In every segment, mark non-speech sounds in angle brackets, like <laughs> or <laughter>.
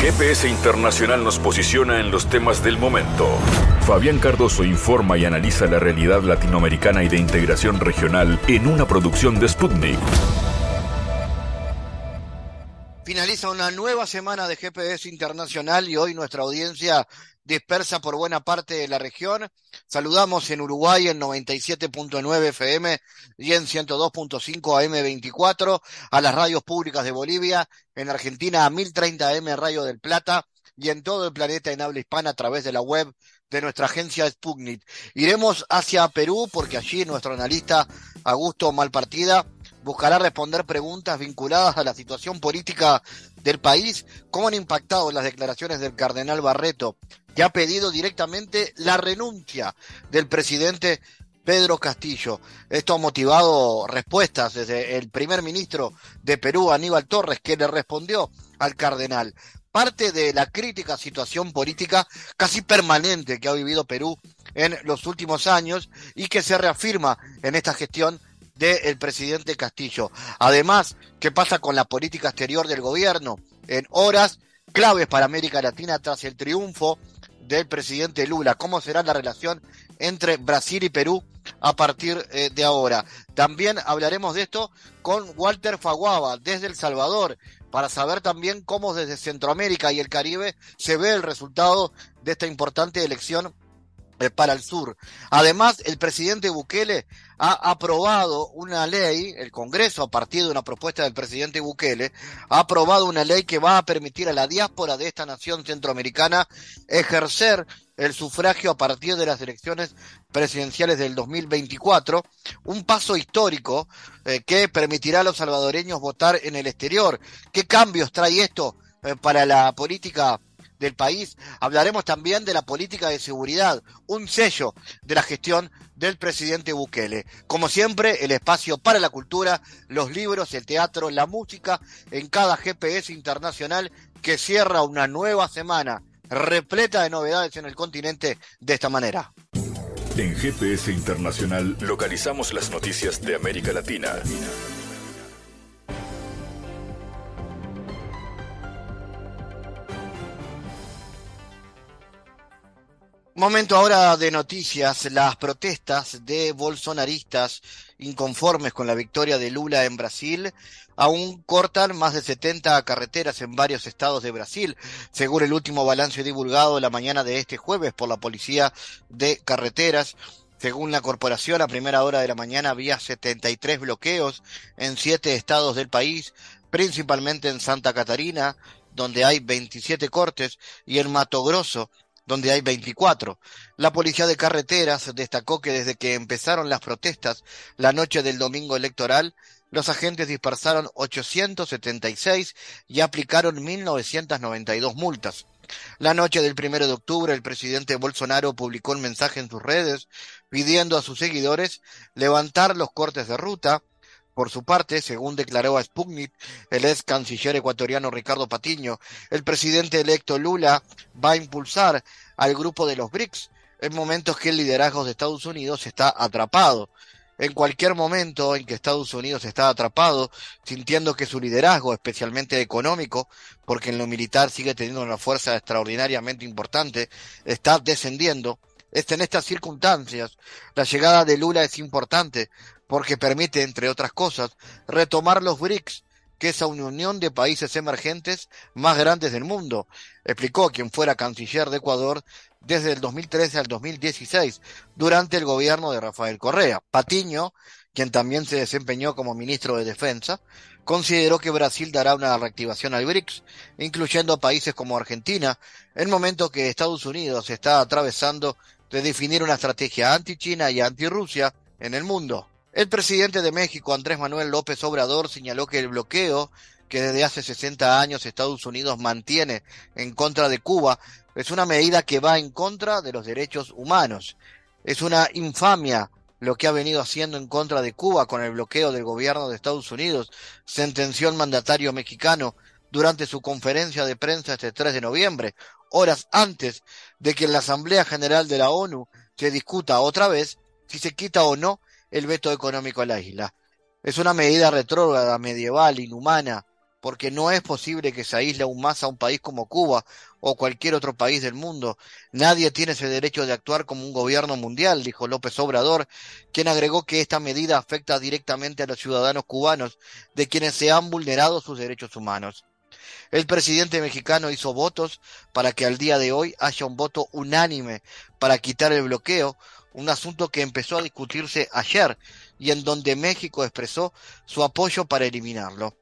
GPS Internacional nos posiciona en los temas del momento. Fabián Cardoso informa y analiza la realidad latinoamericana y de integración regional en una producción de Sputnik. Finaliza una nueva semana de GPS Internacional y hoy nuestra audiencia dispersa por buena parte de la región. Saludamos en Uruguay en 97.9 FM y en 102.5 AM24 a las radios públicas de Bolivia, en Argentina a 1030 AM Radio del Plata y en todo el planeta en habla hispana a través de la web de nuestra agencia Sputnik. Iremos hacia Perú porque allí nuestro analista Augusto Malpartida buscará responder preguntas vinculadas a la situación política del país, cómo han impactado las declaraciones del cardenal Barreto, que ha pedido directamente la renuncia del presidente Pedro Castillo. Esto ha motivado respuestas desde el primer ministro de Perú, Aníbal Torres, que le respondió al cardenal. Parte de la crítica situación política casi permanente que ha vivido Perú en los últimos años y que se reafirma en esta gestión del presidente Castillo. Además, ¿qué pasa con la política exterior del gobierno? En horas claves para América Latina tras el triunfo del presidente Lula. ¿Cómo será la relación entre Brasil y Perú a partir eh, de ahora? También hablaremos de esto con Walter Faguaba desde El Salvador para saber también cómo desde Centroamérica y el Caribe se ve el resultado de esta importante elección para el sur. Además, el presidente Bukele ha aprobado una ley, el Congreso, a partir de una propuesta del presidente Bukele, ha aprobado una ley que va a permitir a la diáspora de esta nación centroamericana ejercer el sufragio a partir de las elecciones presidenciales del 2024, un paso histórico eh, que permitirá a los salvadoreños votar en el exterior. ¿Qué cambios trae esto eh, para la política del país. Hablaremos también de la política de seguridad, un sello de la gestión del presidente Bukele. Como siempre, el espacio para la cultura, los libros, el teatro, la música en cada GPS internacional que cierra una nueva semana repleta de novedades en el continente de esta manera. En GPS Internacional localizamos las noticias de América Latina. Momento ahora de noticias. Las protestas de bolsonaristas inconformes con la victoria de Lula en Brasil aún cortan más de 70 carreteras en varios estados de Brasil, según el último balance divulgado la mañana de este jueves por la Policía de Carreteras. Según la corporación, a primera hora de la mañana había 73 bloqueos en siete estados del país, principalmente en Santa Catarina, donde hay 27 cortes, y en Mato Grosso, donde hay 24. La policía de carreteras destacó que desde que empezaron las protestas la noche del domingo electoral, los agentes dispersaron 876 y aplicaron 1992 multas. La noche del primero de octubre, el presidente Bolsonaro publicó un mensaje en sus redes pidiendo a sus seguidores levantar los cortes de ruta, por su parte, según declaró a Sputnik el ex canciller ecuatoriano Ricardo Patiño, el presidente electo Lula va a impulsar al grupo de los BRICS en momentos que el liderazgo de Estados Unidos está atrapado. En cualquier momento en que Estados Unidos está atrapado, sintiendo que su liderazgo, especialmente económico, porque en lo militar sigue teniendo una fuerza extraordinariamente importante, está descendiendo, es en estas circunstancias, la llegada de Lula es importante, porque permite, entre otras cosas, retomar los BRICS, que es la unión de países emergentes más grandes del mundo, explicó quien fuera canciller de Ecuador desde el 2013 al 2016, durante el gobierno de Rafael Correa. Patiño, quien también se desempeñó como ministro de Defensa, consideró que Brasil dará una reactivación al BRICS, incluyendo países como Argentina, en momento que Estados Unidos está atravesando de definir una estrategia anti-China y anti-Rusia en el mundo. El presidente de México, Andrés Manuel López Obrador, señaló que el bloqueo que desde hace 60 años Estados Unidos mantiene en contra de Cuba es una medida que va en contra de los derechos humanos. Es una infamia lo que ha venido haciendo en contra de Cuba con el bloqueo del gobierno de Estados Unidos, sentenció el mandatario mexicano durante su conferencia de prensa este 3 de noviembre, horas antes de que en la Asamblea General de la ONU se discuta otra vez si se quita o no el veto económico a la isla. Es una medida retrógrada, medieval, inhumana, porque no es posible que se aísle aún más a un país como Cuba o cualquier otro país del mundo. Nadie tiene ese derecho de actuar como un gobierno mundial, dijo López Obrador, quien agregó que esta medida afecta directamente a los ciudadanos cubanos, de quienes se han vulnerado sus derechos humanos. El presidente mexicano hizo votos para que al día de hoy haya un voto unánime para quitar el bloqueo, un asunto que empezó a discutirse ayer y en donde México expresó su apoyo para eliminarlo.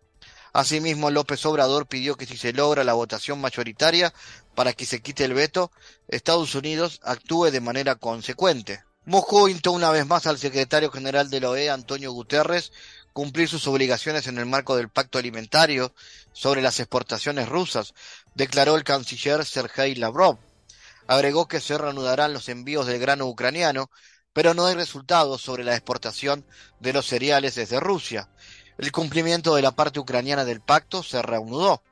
Asimismo, López Obrador pidió que si se logra la votación mayoritaria para que se quite el veto, Estados Unidos actúe de manera consecuente. Moscú instó una vez más al secretario general de la OEA, Antonio Guterres, cumplir sus obligaciones en el marco del pacto alimentario sobre las exportaciones rusas, declaró el canciller Sergei Lavrov. Agregó que se reanudarán los envíos del grano ucraniano, pero no hay resultados sobre la exportación de los cereales desde Rusia. El cumplimiento de la parte ucraniana del pacto se reanudó.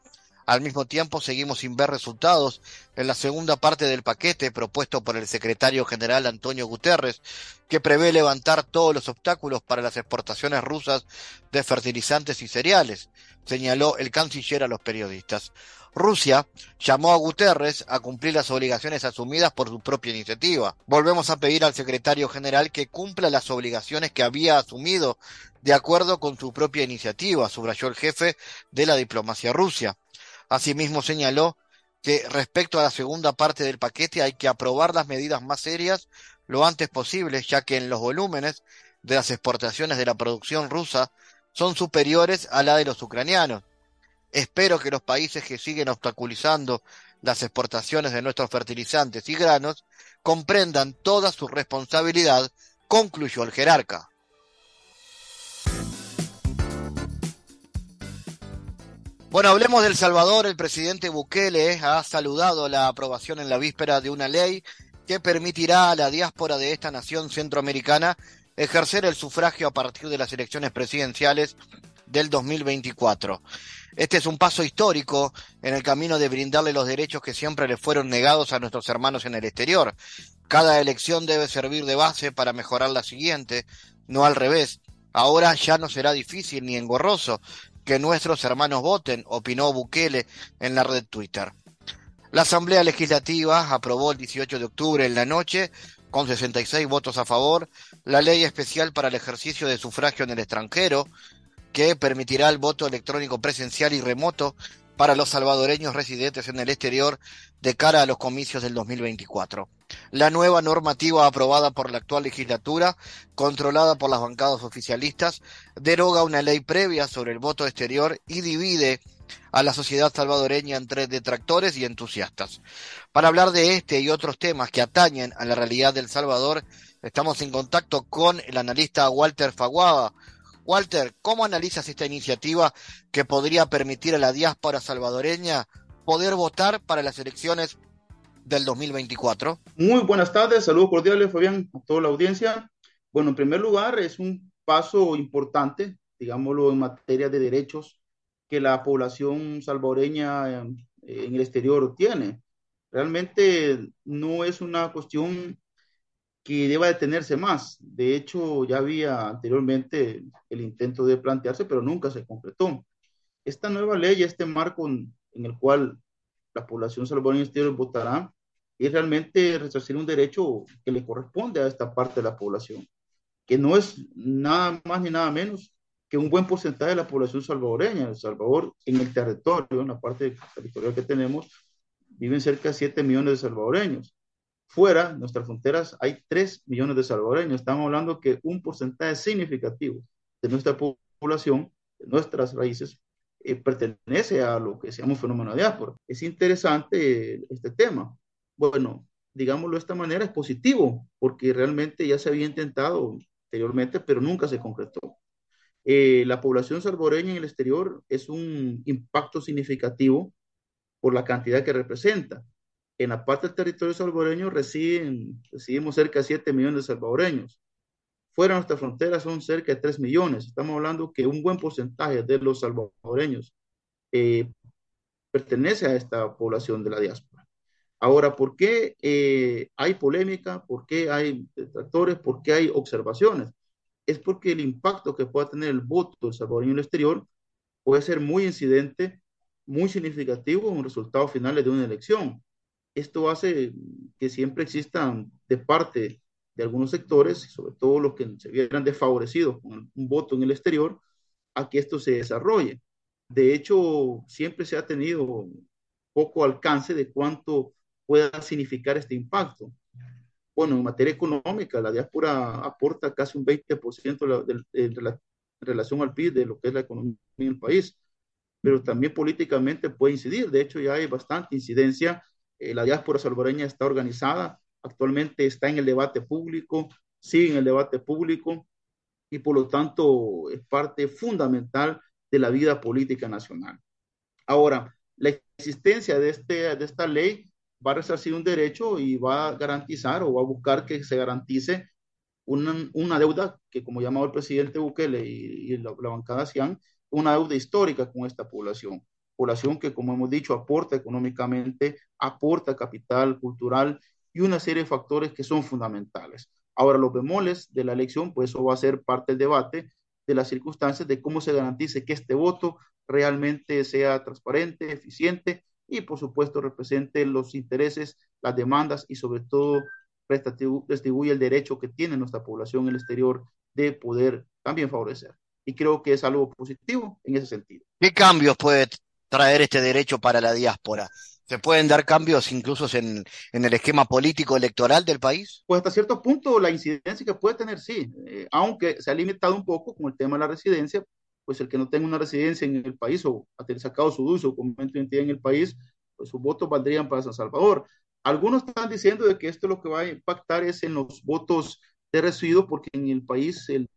Al mismo tiempo, seguimos sin ver resultados en la segunda parte del paquete propuesto por el secretario general Antonio Guterres, que prevé levantar todos los obstáculos para las exportaciones rusas de fertilizantes y cereales, señaló el canciller a los periodistas. Rusia llamó a Guterres a cumplir las obligaciones asumidas por su propia iniciativa. Volvemos a pedir al secretario general que cumpla las obligaciones que había asumido de acuerdo con su propia iniciativa, subrayó el jefe de la diplomacia rusa. Asimismo señaló que respecto a la segunda parte del paquete hay que aprobar las medidas más serias lo antes posible, ya que en los volúmenes de las exportaciones de la producción rusa son superiores a la de los ucranianos. Espero que los países que siguen obstaculizando las exportaciones de nuestros fertilizantes y granos comprendan toda su responsabilidad, concluyó el jerarca. Bueno, hablemos del Salvador. El presidente Bukele ha saludado la aprobación en la víspera de una ley que permitirá a la diáspora de esta nación centroamericana ejercer el sufragio a partir de las elecciones presidenciales del 2024. Este es un paso histórico en el camino de brindarle los derechos que siempre le fueron negados a nuestros hermanos en el exterior. Cada elección debe servir de base para mejorar la siguiente, no al revés. Ahora ya no será difícil ni engorroso que nuestros hermanos voten, opinó Bukele en la red Twitter. La Asamblea Legislativa aprobó el 18 de octubre en la noche, con 66 votos a favor, la ley especial para el ejercicio de sufragio en el extranjero, que permitirá el voto electrónico presencial y remoto para los salvadoreños residentes en el exterior de cara a los comicios del 2024. La nueva normativa aprobada por la actual legislatura, controlada por las bancadas oficialistas, deroga una ley previa sobre el voto exterior y divide a la sociedad salvadoreña entre detractores y entusiastas. Para hablar de este y otros temas que atañen a la realidad del Salvador, estamos en contacto con el analista Walter Faguaba, Walter, ¿cómo analizas esta iniciativa que podría permitir a la diáspora salvadoreña poder votar para las elecciones del 2024? Muy buenas tardes, saludos cordiales, Fabián, a toda la audiencia. Bueno, en primer lugar, es un paso importante, digámoslo, en materia de derechos que la población salvadoreña en el exterior tiene. Realmente no es una cuestión que deba detenerse más. De hecho, ya había anteriormente el intento de plantearse, pero nunca se concretó. Esta nueva ley, este marco en, el cual la población salvadoreña exterior votará, es realmente resarcir un derecho que le corresponde a esta parte de la población, que no es nada más ni nada menos que un buen porcentaje de la población salvadoreña. El Salvador, en el territorio, en la parte territorial que tenemos, viven cerca de 7 millones de salvadoreños fuera de nuestras fronteras hay 3 millones de salvadoreños. Estamos hablando que un porcentaje significativo de nuestra población, de nuestras raíces, eh, pertenece a lo que se llama un fenómeno de diáspora. Es interesante este tema. Bueno, digámoslo de esta manera, es positivo, porque realmente ya se había intentado anteriormente, pero nunca se concretó. Eh, la población salvadoreña en el exterior es un impacto significativo por la cantidad que representa en la parte del territorio salvadoreño residen, residimos cerca de 7 millones de salvadoreños. Fuera de nuestra frontera son cerca de 3 millones. Estamos hablando que un buen porcentaje de los salvadoreños eh, pertenece a esta población de la diáspora. Ahora, ¿por qué eh, hay polémica? ¿Por qué hay detractores? ¿Por qué hay observaciones? Es porque el impacto que pueda tener el voto del salvadoreño en el exterior puede ser muy incidente, muy significativo en los resultados finales de una elección. Esto hace que siempre existan de parte de algunos sectores, sobre todo los que se vieran desfavorecidos con un voto en el exterior, a que esto se desarrolle. De hecho, siempre se ha tenido poco alcance de cuánto pueda significar este impacto. Bueno, en materia económica, la diáspora aporta casi un 20% de, de, de, la relación al PIB de lo que es la economía en el país, pero también políticamente puede incidir. De hecho, ya hay bastante incidencia. Eh, la diáspora salvadoreña está organizada, actualmente está en el debate público, sigue en el debate público y por lo tanto es parte fundamental de la vida política nacional. Ahora, la existencia de, este, de esta ley va a resarcir un derecho y va a garantizar o va a buscar que se garantice una, una deuda que, como llamaba el presidente Bukele y, la, bancada CIAN, una deuda histórica con esta población. Población que, como hemos dicho, aporta económicamente, aporta capital cultural y una serie de factores que son fundamentales. Ahora, los bemoles de la elección, pues eso va a ser parte del debate de las circunstancias de cómo se garantice que este voto realmente sea transparente, eficiente y, por supuesto, represente los intereses, las demandas y, sobre todo, distribuye el derecho que tiene nuestra población en el exterior de poder también favorecer. Y creo que es algo positivo en ese sentido. ¿Qué cambios puede traer este derecho para la diáspora? ¿Se pueden dar cambios incluso en, en, el esquema político electoral del país? Pues hasta cierto punto la incidencia que puede tener, sí, eh, aunque se ha limitado un poco con el tema de la residencia, pues el que no tenga una residencia en el país o ha sacado su uso o momento de identidad en el país, pues sus votos valdrían para San Salvador. Algunos están diciendo de que esto lo que va a impactar es en los votos de residuos, porque en el país el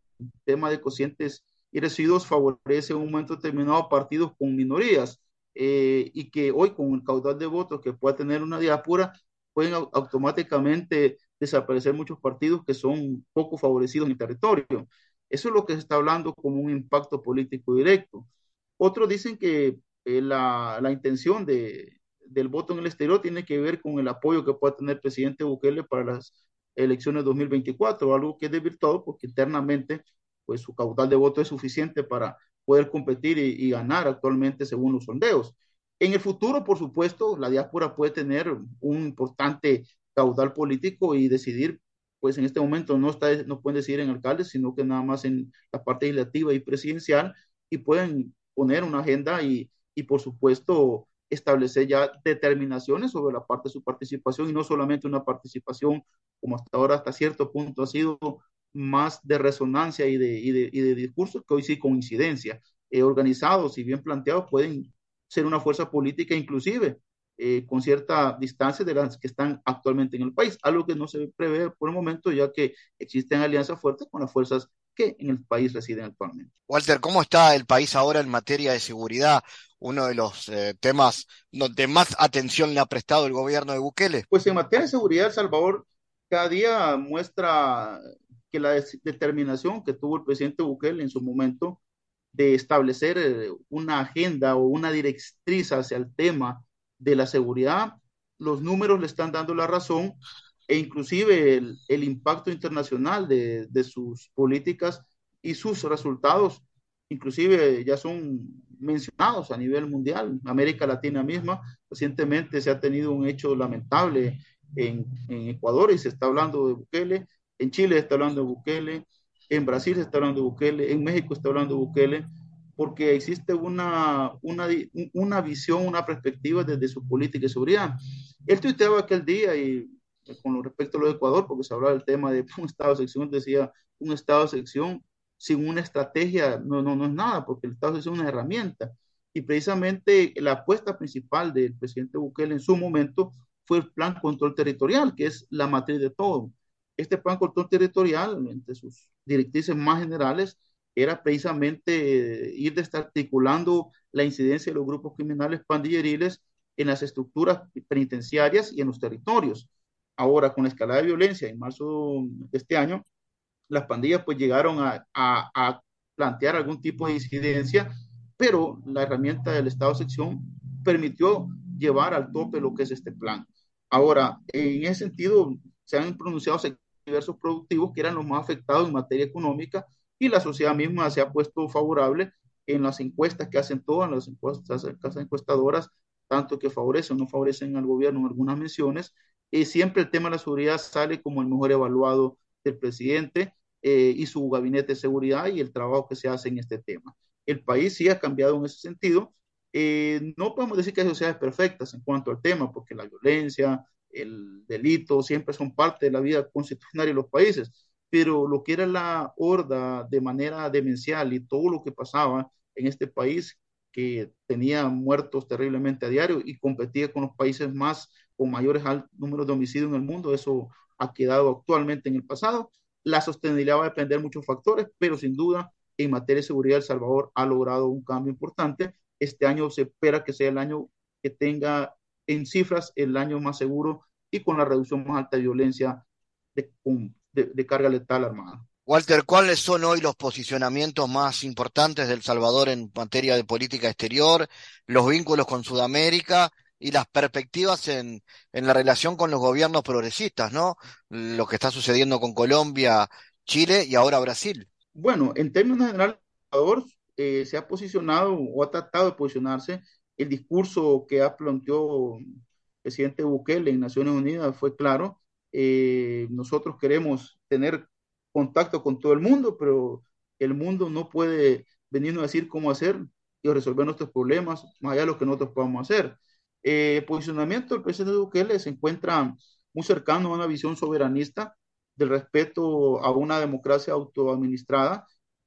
tema de cocientes y residuos favorece en un momento determinado partidos con minorías eh, y que hoy con el caudal de votos que pueda tener una diáspora pueden automáticamente desaparecer muchos partidos que son poco favorecidos en el territorio. Eso es lo que se está hablando como un impacto político directo. Otros dicen que eh, la, la, intención de, del voto en el exterior tiene que ver con el apoyo que pueda tener el presidente Bukele para las elecciones 2024, algo que es desvirtuado porque internamente pues su caudal de voto es suficiente para poder competir y, ganar actualmente según los sondeos. En el futuro, por supuesto, la diáspora puede tener un importante caudal político y decidir, pues en este momento no, está, no pueden decidir en alcaldes, sino que nada más en la parte legislativa y presidencial y pueden poner una agenda y, y por supuesto, establecer ya determinaciones sobre la parte de su participación y no solamente una participación como hasta ahora, hasta cierto punto ha sido más de resonancia y de, y de, y de discursos que hoy sí coincidencia. Eh, organizados y bien planteados pueden ser una fuerza política inclusive eh, con cierta distancia de las que están actualmente en el país, algo que no se prevé por el momento ya que existen alianzas fuertes con las fuerzas que en el país residen actualmente. Walter, ¿cómo está el país ahora en materia de seguridad? Uno de los eh, temas donde más atención le ha prestado el gobierno de Bukele. Pues en materia de seguridad, El Salvador cada día muestra que la determinación que tuvo el presidente Bukele en su momento de establecer eh, una agenda o una directriz hacia el tema de la seguridad, los números le están dando la razón e inclusive el, el impacto internacional de, de, sus políticas y sus resultados, inclusive ya son mencionados a nivel mundial. América Latina misma, recientemente se ha tenido un hecho lamentable en, en Ecuador y se está hablando de Bukele, en Chile está hablando Bukele, en Brasil está hablando Bukele, en México está hablando Bukele, porque existe una, una, una visión, una perspectiva desde su política de seguridad. Él tuiteaba aquel día y con respecto a lo de Ecuador, porque se hablaba del tema de <laughs> un estado de sección, decía un estado de sección sin una estrategia no, no, no es nada, porque el estado sección es una herramienta. Y precisamente la apuesta principal del presidente Bukele en su momento fue el plan control territorial, que es la matriz de todo. Este plan control territorial, entre sus directrices más generales, era precisamente ir desarticulando la incidencia de los grupos criminales pandilleriles en las estructuras penitenciarias y en los territorios. Ahora, con la escalada de violencia en marzo de este año, las pandillas pues llegaron a, a, a plantear algún tipo de incidencia, pero la herramienta del Estado sección permitió llevar al tope lo que es este plan. Ahora, en ese sentido, se han pronunciado diversos productivos que eran los más afectados en materia económica y la sociedad misma se ha puesto favorable en las encuestas que hacen todas las encuestas, encuestadoras, tanto que favorecen o no favorecen al gobierno en algunas menciones, y siempre el tema de la seguridad sale como el mejor evaluado del presidente eh, y su gabinete de seguridad y el trabajo que se hace en este tema. El país sí ha cambiado en ese sentido. Eh, no podemos decir que hay sociedades perfectas en cuanto al tema, porque la violencia, el delito siempre son parte de la vida constitucional de los países, pero lo que era la horda de manera demencial y todo lo que pasaba en este país, que tenía muertos terriblemente a diario y competía con los países más con mayores números de homicidios en el mundo, eso ha quedado actualmente en el pasado. La sostenibilidad va a depender de muchos factores, pero sin duda en materia de seguridad El Salvador ha logrado un cambio importante. Este año se espera que sea el año que tenga en cifras el año más seguro y con la reducción más alta de violencia de, de, carga letal armada. Walter, ¿cuáles son hoy los posicionamientos más importantes del Salvador en materia de política exterior, los vínculos con Sudamérica y las perspectivas en, en la relación con los gobiernos progresistas, ¿no? Lo que está sucediendo con Colombia, Chile y ahora Brasil. Bueno, en términos generales, Salvador eh, se ha posicionado o ha tratado de posicionarse. El discurso que ha planteado el presidente Bukele en Naciones Unidas fue claro. Eh, nosotros queremos tener contacto con todo el mundo, pero el mundo no puede venirnos a decir cómo hacer y resolver nuestros problemas, más allá de lo que nosotros podamos hacer. Eh, posicionamiento del presidente Bukele se encuentra muy cercano a una visión soberanista del respeto a una democracia autoadministrada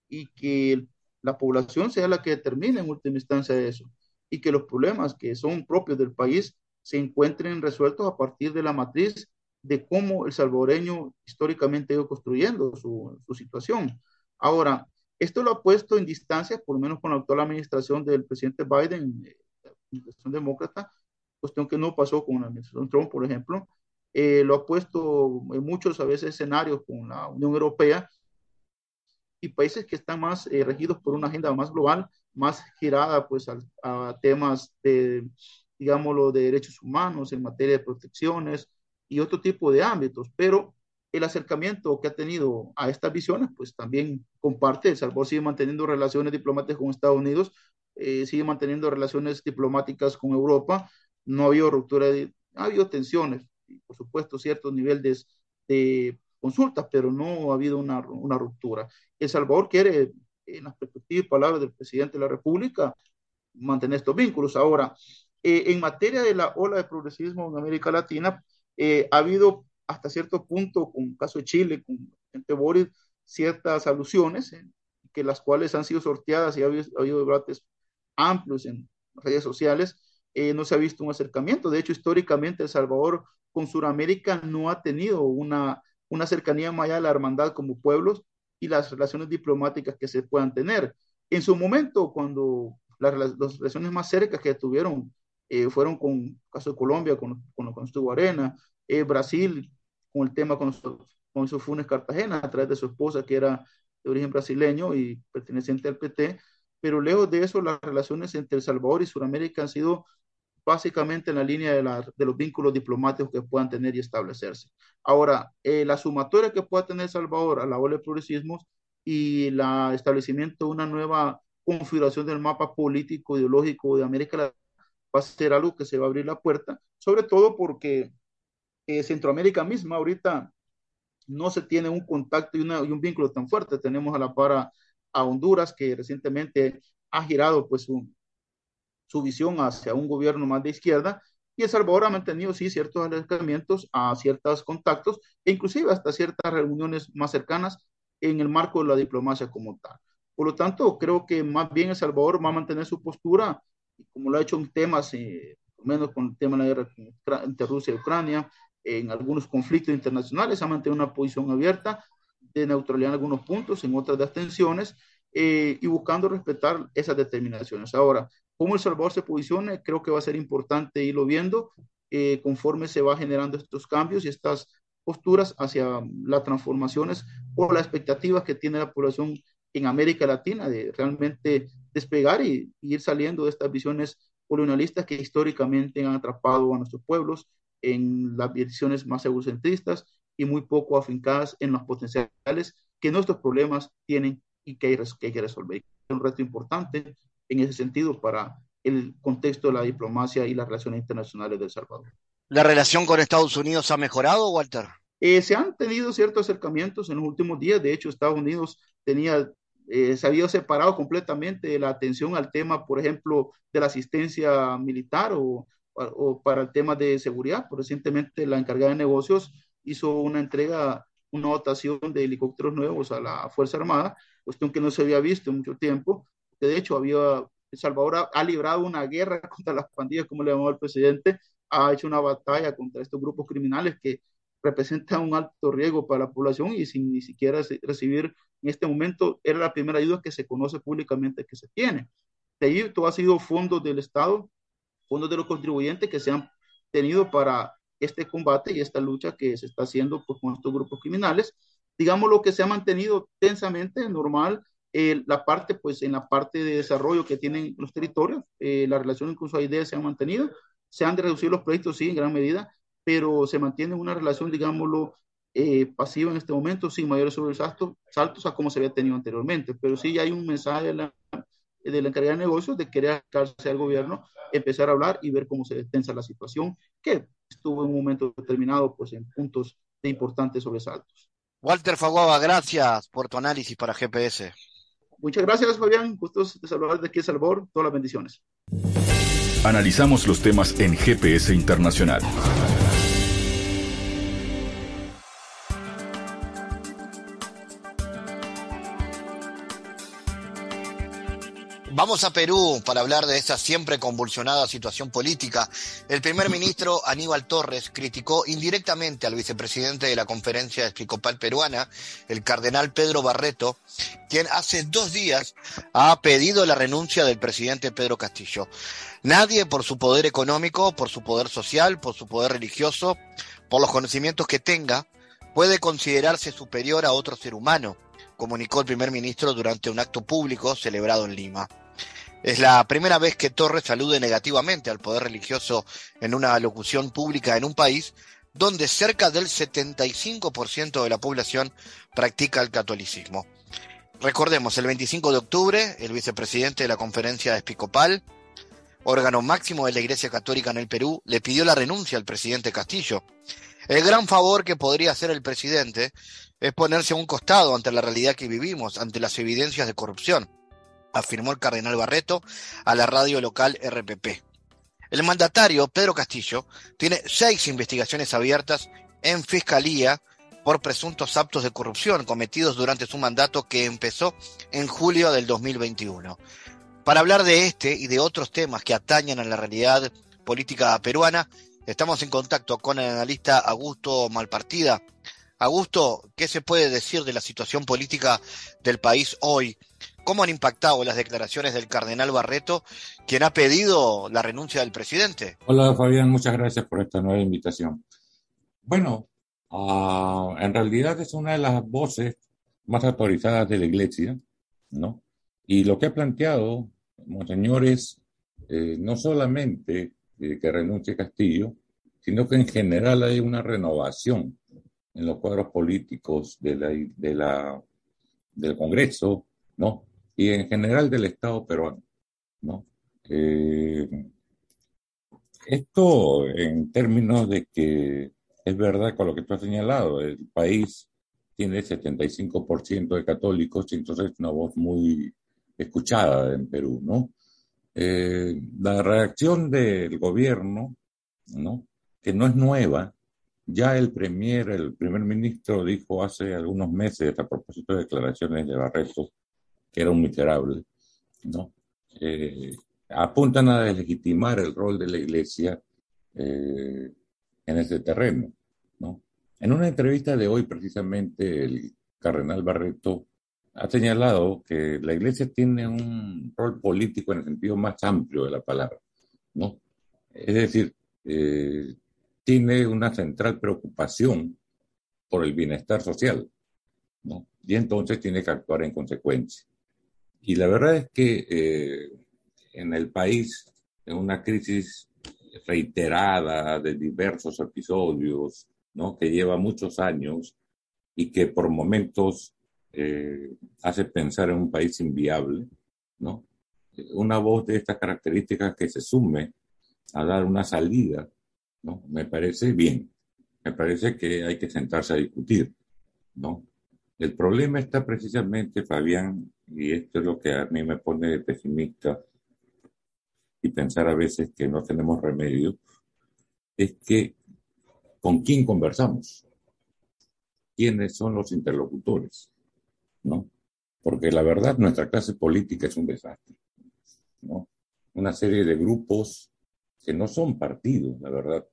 y que la población sea la que determine en última instancia eso y que los problemas que son propios del país se encuentren resueltos a partir de la matriz de cómo el salvadoreño históricamente ha ido construyendo su, su situación. Ahora, esto lo ha puesto en distancia, por lo menos con la actual administración del presidente Biden, eh, administración demócrata, cuestión que no pasó con la administración Trump, por ejemplo, eh, lo ha puesto en muchos a veces escenarios con la Unión Europea y países que están más eh, regidos por una agenda más global, más girada pues a, a temas de, digámoslo, de derechos humanos en materia de protecciones y otro tipo de ámbitos, pero el acercamiento que ha tenido a estas visiones, pues también comparte, El Salvador sigue manteniendo relaciones diplomáticas con Estados Unidos, eh, sigue manteniendo relaciones diplomáticas con Europa, no ha habido ruptura, de, ha habido tensiones, y por supuesto ciertos niveles de, consultas, pero no ha habido una, una, ruptura. El Salvador quiere, en las perspectivas y palabras del presidente de la República, mantener estos vínculos. Ahora, eh, en materia de la ola de progresismo en América Latina, eh, ha habido hasta cierto punto, con el caso de Chile, con presidente Boris, ciertas alusiones, eh, que las cuales han sido sorteadas y ha habido, ha habido debates amplios en redes sociales, eh, no se ha visto un acercamiento. De hecho, históricamente El Salvador con Sudamérica no ha tenido una, una cercanía más allá de la hermandad como pueblos y las relaciones diplomáticas que se puedan tener. En su momento, cuando las, las relaciones más cercas que tuvieron eh, fueron con el caso de Colombia, con, con, con estuvo Arena, eh, Brasil, con el tema con, con su Funes Cartagena, a través de su esposa, que era de origen brasileño y perteneciente al PT, pero lejos de eso, las relaciones entre El Salvador y Sudamérica han sido básicamente en la línea de, los vínculos diplomáticos que puedan tener y establecerse. Ahora, eh, la sumatoria que pueda tener Salvador a la ola de progresismos y el establecimiento de una nueva configuración del mapa político, ideológico de América Latina va a ser algo que se va a abrir la puerta, sobre todo porque eh, Centroamérica misma ahorita no se tiene un contacto y, una, y, un vínculo tan fuerte. Tenemos a la para a Honduras, que recientemente ha girado pues su, su visión hacia un gobierno más de izquierda, y El Salvador ha mantenido, sí, ciertos acercamientos a ciertos contactos e inclusive hasta ciertas reuniones más cercanas en el marco de la diplomacia como tal. Por lo tanto, creo que más bien El Salvador va a mantener su postura, como lo ha hecho en temas, eh, menos con el tema de la guerra entre Rusia y Ucrania, en algunos conflictos internacionales, ha mantenido una posición abierta de neutralidad en algunos puntos, en otras de abstenciones, eh, y buscando respetar esas determinaciones. Ahora, cómo El Salvador se posicione, creo que va a ser importante irlo viendo eh, conforme se va generando estos cambios y estas posturas hacia las transformaciones o las expectativas que tiene la población en América Latina de realmente despegar y, y ir saliendo de estas visiones colonialistas que históricamente han atrapado a nuestros pueblos en las visiones más egocentristas y muy poco afincadas en los potenciales que nuestros problemas tienen y que hay, que, hay que resolver. un reto importante en ese sentido para el contexto de la diplomacia y las relaciones internacionales de El Salvador. ¿La relación con Estados Unidos ha mejorado, Walter? Eh, se han tenido ciertos acercamientos en los últimos días. De hecho, Estados Unidos tenía, eh, se había separado completamente la atención al tema, por ejemplo, de la asistencia militar o, o para el tema de seguridad. Recientemente, la encargada de negocios hizo una entrega, una dotación de helicópteros nuevos a la Fuerza Armada, cuestión que no se había visto en mucho tiempo. De hecho, había Salvador ha, librado una guerra <laughs> contra las pandillas, como le llamó el presidente, ha hecho una batalla contra estos grupos criminales que representan un alto riesgo para la población y sin ni siquiera recibir en este momento era la primera ayuda que se conoce públicamente que se tiene. De ahí todo ha sido fondos del Estado, fondos de los contribuyentes que se han tenido para este combate y esta lucha que se está haciendo pues, con estos grupos criminales. Digamos lo que se ha mantenido tensamente, normal, eh, la parte, pues en la parte de desarrollo que tienen los territorios, eh, las relaciones con su AID se han mantenido, se han reducido los proyectos, sí, en gran medida, pero se mantiene una relación, digámoslo, eh, pasiva en este momento, sin mayores sobresaltos saltos a como se había tenido anteriormente. Pero sí hay un mensaje de la, de la encargada de negocios de querer acercarse al gobierno, empezar a hablar y ver cómo se detensa la situación, que estuvo en un momento determinado pues, en puntos de importantes sobresaltos. Walter Faguaba, gracias por tu análisis para GPS. Muchas gracias, Fabián. Gustos de saludar de aquí a Salvador. Todas las bendiciones. Analizamos los temas en GPS Internacional. Vamos a Perú para hablar de esa siempre convulsionada situación política. El primer ministro Aníbal Torres criticó indirectamente al vicepresidente de la Conferencia Episcopal Peruana, el cardenal Pedro Barreto, quien hace dos días ha pedido la renuncia del presidente Pedro Castillo. Nadie por su poder económico, por su poder social, por su poder religioso, por los conocimientos que tenga, puede considerarse superior a otro ser humano, comunicó el primer ministro durante un acto público celebrado en Lima. Es la primera vez que Torres alude negativamente al poder religioso en una locución pública en un país donde cerca del 75% de la población practica el catolicismo. Recordemos, el 25 de octubre, el vicepresidente de la conferencia episcopal, órgano máximo de la Iglesia Católica en el Perú, le pidió la renuncia al presidente Castillo. El gran favor que podría hacer el presidente es ponerse a un costado ante la realidad que vivimos, ante las evidencias de corrupción afirmó el cardenal Barreto a la radio local RPP. El mandatario, Pedro Castillo, tiene seis investigaciones abiertas en fiscalía por presuntos actos de corrupción cometidos durante su mandato que empezó en julio del 2021. Para hablar de este y de otros temas que atañan a la realidad política peruana, estamos en contacto con el analista Augusto Malpartida. Augusto, ¿qué se puede decir de la situación política del país hoy? ¿Cómo han impactado las declaraciones del cardenal Barreto, quien ha pedido la renuncia del presidente? Hola Fabián, muchas gracias por esta nueva invitación. Bueno, uh, en realidad es una de las voces más autorizadas de la Iglesia, ¿no? Y lo que ha planteado Monseñor es eh, no solamente eh, que renuncie Castillo, sino que en general hay una renovación en los cuadros políticos de del Congreso, ¿no? Y en general del Estado peruano. ¿no? Eh, esto en términos de que es verdad con lo que tú has señalado, el país tiene 75% de católicos y entonces es una voz muy escuchada en Perú, ¿no? Eh, la reacción del gobierno, ¿no? Que no es nueva, ya el premier, el primer ministro dijo hace algunos meses a propósito de declaraciones de Barreto que era un miserable, ¿no? Eh, apuntan a deslegitimar el rol de la Iglesia eh, en ese terreno, ¿no? En una entrevista de hoy, precisamente, el cardenal Barreto ha señalado que la Iglesia tiene un rol político en el sentido más amplio de la palabra, ¿no? Es decir, eh, tiene una central preocupación por el bienestar social, ¿no? Y entonces tiene que actuar en consecuencia. Y la verdad es que eh, en el país, en una crisis reiterada de diversos episodios, ¿no? que lleva muchos años y que por momentos eh, hace pensar en un país inviable, ¿no? Una voz de estas características que se sume a dar una salida, ¿no? Me parece bien. Me parece que hay que sentarse a discutir, ¿no? El problema está precisamente, Fabián, y esto es lo que a mí me pone pesimista y pensar a veces que no tenemos remedio, es que con quién conversamos, quiénes son los interlocutores, ¿no? Porque la verdad, nuestra clase política es un desastre, ¿no? Una serie de grupos que no son partidos, la verdad,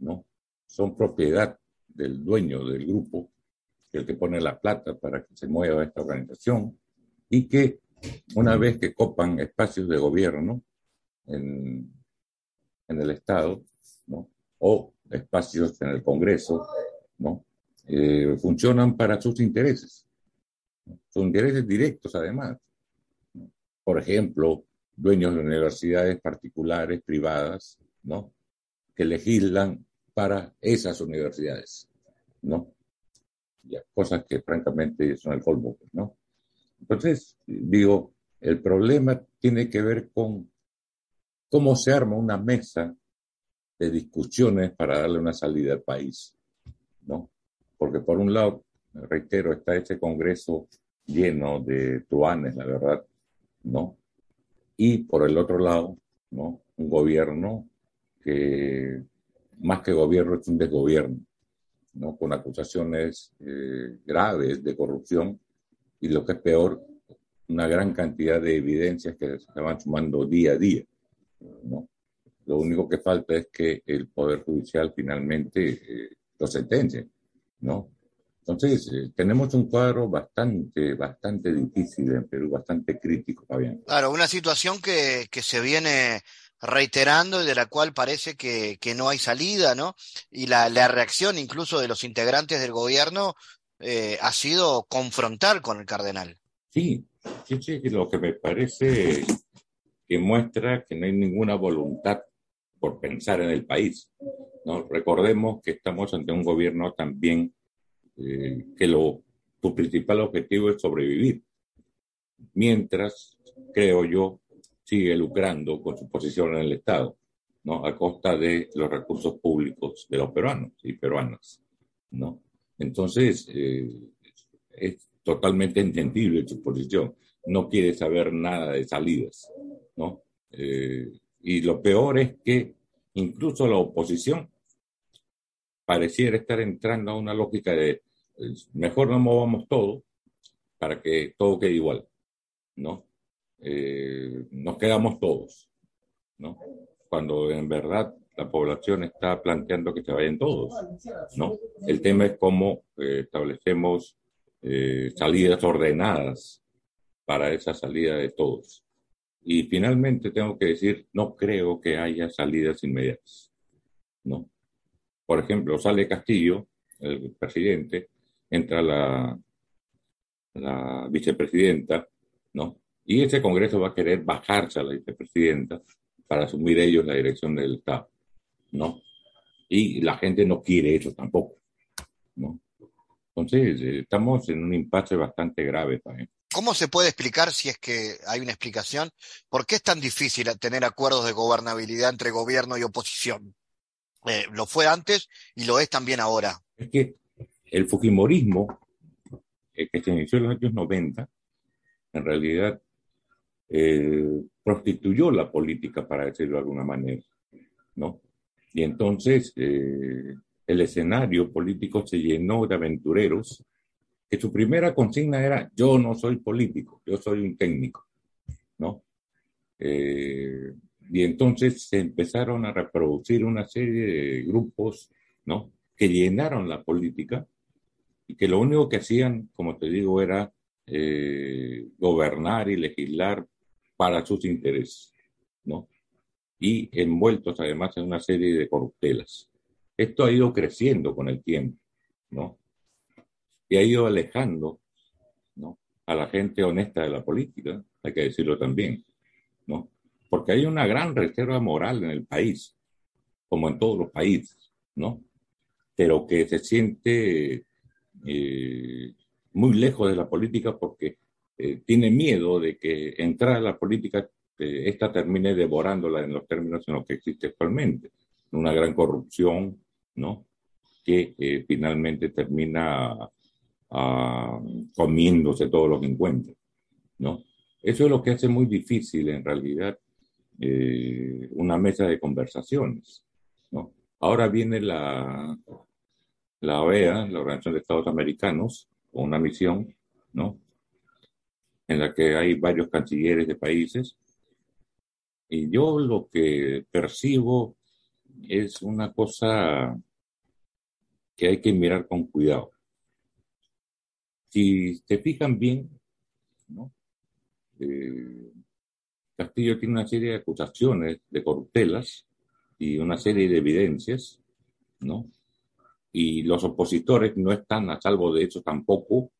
¿no? Son propiedad del dueño del grupo, el que pone la plata para que se mueva esta organización, y que una vez que copan espacios de gobierno en, en el Estado, ¿no? o espacios en el Congreso, ¿no? Eh, funcionan para sus intereses, sus intereses directos además. Por ejemplo, dueños de universidades particulares, privadas, ¿no? que legislan para esas universidades, ¿no? Cosas que francamente son el colmo, ¿no? Entonces, digo, el problema tiene que ver con cómo se arma una mesa de discusiones para darle una salida al país, ¿no? Porque por un lado, reitero, está ese Congreso lleno de truanes, la verdad, ¿no? Y por el otro lado, ¿no? Un gobierno que más que gobierno es un desgobierno, ¿no? Con acusaciones eh, graves de corrupción y lo que es peor, una gran cantidad de evidencias que se van sumando día a día, ¿no? Lo único que falta es que el Poder Judicial finalmente eh, lo sentencie, ¿no? Entonces, eh, tenemos un cuadro bastante, bastante difícil en Perú, bastante crítico, Fabián. Claro, una situación que, que se viene reiterando y de la cual parece que, no hay salida, ¿no? Y la, la, reacción incluso de los integrantes del gobierno eh, ha sido confrontar con el cardenal. Sí, sí, sí, lo que me parece que muestra que no hay ninguna voluntad por pensar en el país. ¿no? Recordemos que estamos ante un gobierno también eh, que lo, su principal objetivo es sobrevivir, mientras, creo yo, sigue lucrando con su posición en el Estado, ¿no? a costa de los recursos públicos de los peruanos y peruanas. ¿no? Entonces, eh, es totalmente entendible su posición. No quiere saber nada de salidas. ¿no? Eh, y lo peor es que incluso la oposición pareciera estar entrando a una lógica de pues, mejor no movamos todo para que todo quede igual, ¿no? Eh, nos quedamos todos, ¿no? Cuando en verdad la población está planteando que se vayan todos, ¿no? El tema es cómo eh, establecemos eh, salidas ordenadas para esa salida de todos. Y finalmente tengo que decir, no creo que haya salidas inmediatas. ¿no? Por ejemplo, sale Castillo, el presidente, entra la, la vicepresidenta, ¿no? Y ese Congreso va a querer bajarse a la vicepresidenta para asumir ellos la dirección del Estado, ¿no? Y la gente no quiere eso tampoco, ¿no? Entonces, eh, estamos en un impasse bastante grave también. ¿Cómo se puede explicar, si es que hay una explicación, por qué es tan difícil tener acuerdos de gobernabilidad entre gobierno y oposición? Eh, lo fue antes y lo es también ahora. Es que el Fujimorismo, eh, que se inició en los años 90, en realidad eh, prostituyó la política, para decirlo de alguna manera, ¿no? Y entonces el escenario político se llenó de aventureros que su primera consigna era yo no soy político, yo soy un técnico, ¿no? Eh, y entonces se empezaron a reproducir una serie de grupos, ¿no? Que llenaron la política y que lo único que hacían, como te digo, era eh, gobernar y legislar para sus intereses, ¿no? Y envueltos además en una serie de corruptelas. Esto ha ido creciendo con el tiempo, ¿no? y ha ido alejando ¿no? a la gente honesta de la política, hay que decirlo también, ¿no? Porque hay una gran reserva moral en el país, como en todos los países, ¿no? Pero que se siente eh, muy lejos de la política porque eh, tiene miedo de que entrar a la política, eh, esta termine devorándola en los términos en los que existe actualmente. Una gran corrupción, ¿no? Que eh, finalmente termina ah, comiéndose todos los encuentros, ¿no? Eso es lo que hace muy difícil, en realidad, una mesa de conversaciones, ¿no? Ahora viene la, la OEA, la Organización de Estados Americanos, con una misión, ¿no? En la que hay varios cancilleres de países. Y yo lo que percibo es una cosa que hay que mirar con cuidado. Si se fijan bien, ¿no? Eh, Castillo tiene una serie de acusaciones de corruptelas y una serie de evidencias, ¿no? y los opositores no están a salvo de eso tampoco,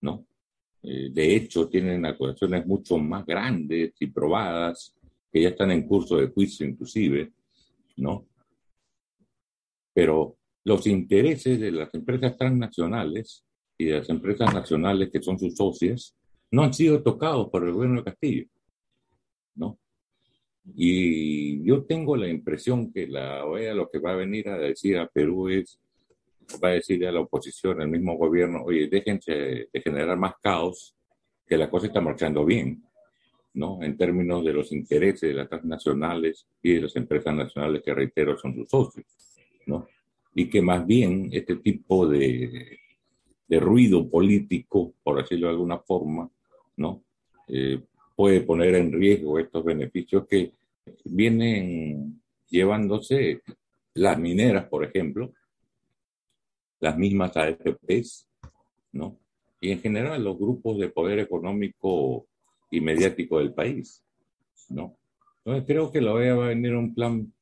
¿no? Eh, de hecho, tienen acusaciones mucho más grandes y probadas, que ya están en curso de juicio inclusive, ¿no? Pero los intereses de las empresas transnacionales y de las empresas nacionales que son sus socias no han sido tocados por el gobierno de Castillo, ¿no? Y yo tengo la impresión que la OEA lo que va a venir a decir a Perú es va a decirle a la oposición, al mismo gobierno, oye, déjense de generar más caos, que la cosa está marchando bien, ¿no? En términos de los intereses de las transnacionales y de las empresas nacionales que, reitero, son sus socios, ¿no? Y que más bien este tipo de, de ruido político, por decirlo de alguna forma, ¿no? Eh, puede poner en riesgo estos beneficios que vienen llevándose las mineras, por ejemplo, las mismas AFPs, ¿no? Y en general los grupos de poder económico y mediático del país, ¿no? Entonces creo que la OEA va a venir un plan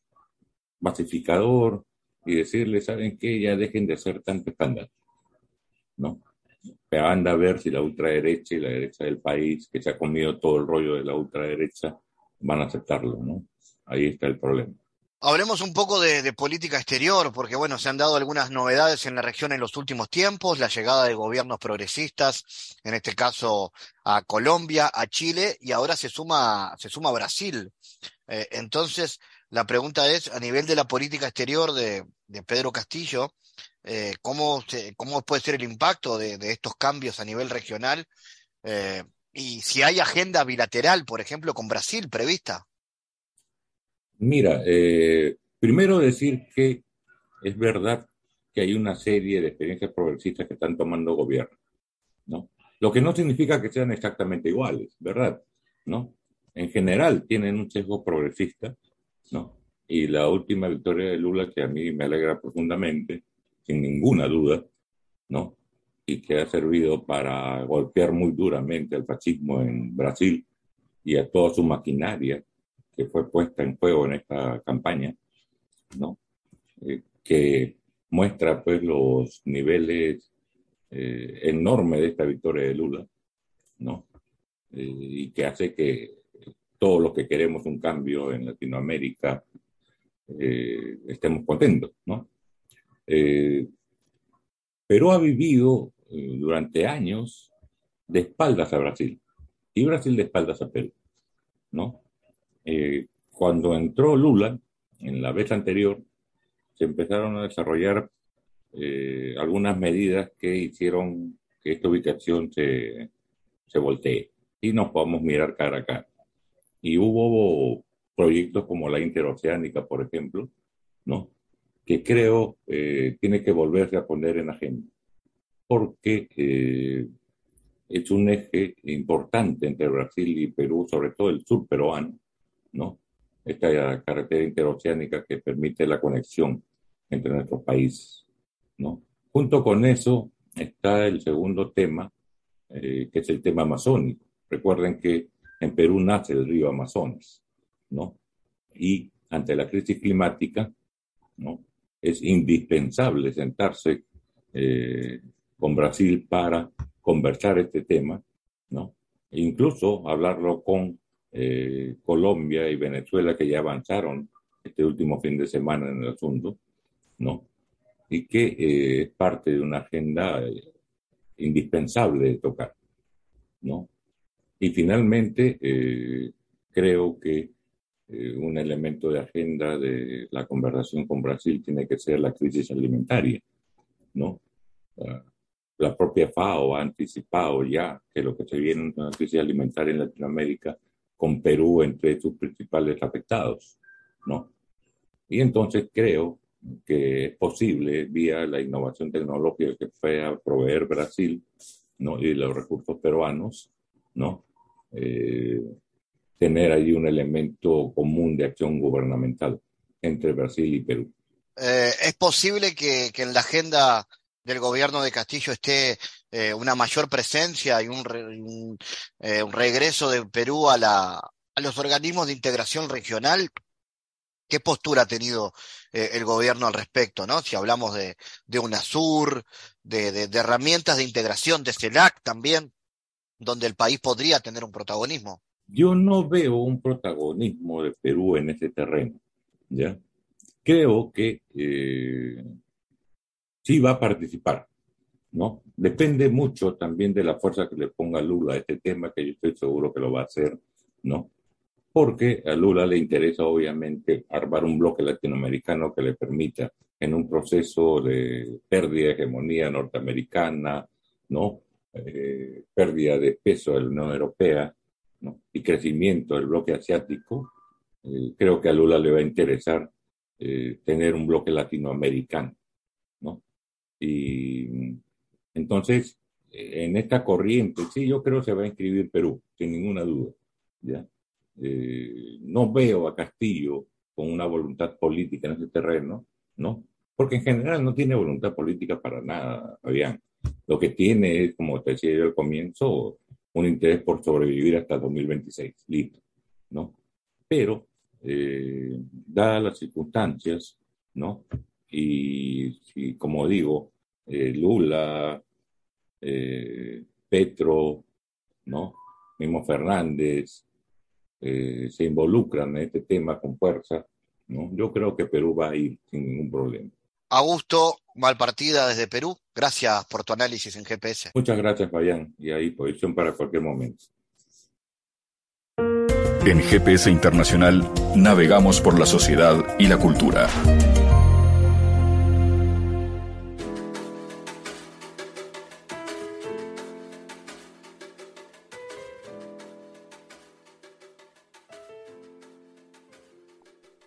pacificador y decirle, ¿saben qué? Ya dejen de hacer tanto escándalo, ¿no? Pero anda a ver si la ultraderecha y la derecha del país, que se ha comido todo el rollo de la ultraderecha, van a aceptarlo, ¿no? Ahí está el problema. Hablemos un poco de, política exterior, porque bueno, se han dado algunas novedades en la región en los últimos tiempos, la llegada de gobiernos progresistas, en este caso a Colombia, a Chile, y ahora se suma, se suma Brasil. Eh, entonces, la pregunta es, a nivel de la política exterior de, Pedro Castillo, eh, ¿cómo, ¿cómo puede ser el impacto de, estos cambios a nivel regional? Eh, y si hay agenda bilateral, por ejemplo, con Brasil prevista. Mira, eh, primero decir que es verdad que hay una serie de experiencias progresistas que están tomando gobierno, ¿no? Lo que no significa que sean exactamente iguales, ¿verdad? ¿No? En general tienen un sesgo progresista, ¿no? Y la última victoria de Lula, que a mí me alegra profundamente, sin ninguna duda, ¿no? Y que ha servido para golpear muy duramente al fascismo en Brasil y a toda su maquinaria que fue puesta en juego en esta campaña, ¿no? Eh, que muestra pues los niveles eh, enormes de esta victoria de Lula, ¿no? Eh, y que hace que todos los que queremos un cambio en Latinoamérica estemos contentos, ¿no? Perú ha vivido durante años de espaldas a Brasil y Brasil de espaldas a Perú, ¿no? Eh, cuando entró Lula, en la vez anterior, se empezaron a desarrollar eh, algunas medidas que hicieron que esta ubicación se, se voltee y nos podamos mirar cara a cara. Y hubo proyectos como la interoceánica, por ejemplo, ¿no? que creo eh, tiene que volverse a poner en agenda, porque es un eje importante entre Brasil y Perú, sobre todo el sur peruano, ¿no? Esta carretera interoceánica que permite la conexión entre nuestros países, ¿no? Junto con eso está el segundo tema, eh, que es el tema amazónico. Recuerden que en Perú nace el río Amazonas, ¿no? Y ante la crisis climática, ¿no? Es indispensable sentarse eh, con Brasil para conversar este tema, ¿no? E incluso hablarlo con eh, Colombia y Venezuela que ya avanzaron este último fin de semana en el asunto, ¿no? Y que eh, es parte de una agenda eh, indispensable de tocar, ¿no? Y finalmente, eh, creo que eh, un elemento de agenda de la conversación con Brasil tiene que ser la crisis alimentaria, ¿no? la propia FAO ha anticipado ya que lo que se viene es una crisis alimentaria en Latinoamérica con Perú entre sus principales afectados, ¿no? Y entonces creo que es posible, vía la innovación tecnológica que fue a proveer Brasil, ¿no? Y los recursos peruanos, ¿no? Eh, tener ahí un elemento común de acción gubernamental entre Brasil y Perú. Eh, ¿Es posible que, que, en la agenda del gobierno de Castillo esté eh, una mayor presencia y un, eh, regreso de Perú a, la, a los organismos de integración regional? ¿Qué postura ha tenido eh, el gobierno al respecto? ¿no? Si hablamos de, de UNASUR, de, de, de herramientas de integración, de CELAC también, donde el país podría tener un protagonismo. Yo no veo un protagonismo de Perú en ese terreno. ¿ya? Creo que sí va a participar, ¿no? Depende mucho también de la fuerza que le ponga Lula a este tema, que yo estoy seguro que lo va a hacer, ¿no? Porque a Lula le interesa obviamente armar un bloque latinoamericano que le permita en un proceso de pérdida de hegemonía norteamericana, ¿no? Eh, pérdida de peso de la Unión Europea ¿no? y crecimiento del bloque asiático, eh, creo que a Lula le va a interesar eh, tener un bloque latinoamericano. Y entonces, en esta corriente, sí, yo creo que se va a inscribir Perú, sin ninguna duda. ¿ya? Eh, no veo a Castillo con una voluntad política en ese terreno, ¿no? Porque en general no tiene voluntad política para nada, Fabián. Lo que tiene es, como te decía yo al comienzo, un interés por sobrevivir hasta 2026, listo, ¿no? Pero, eh, dadas las circunstancias, ¿no? Y como digo, eh, Lula, eh, Petro, ¿no? Mismo Fernández, eh, se involucran en este tema con fuerza, ¿no? Yo creo que Perú va a ir sin ningún problema. Augusto, Malpartida desde Perú, gracias por tu análisis en GPS. Muchas gracias, Fabián, y ahí posición para cualquier momento. En GPS Internacional navegamos por la sociedad y la cultura.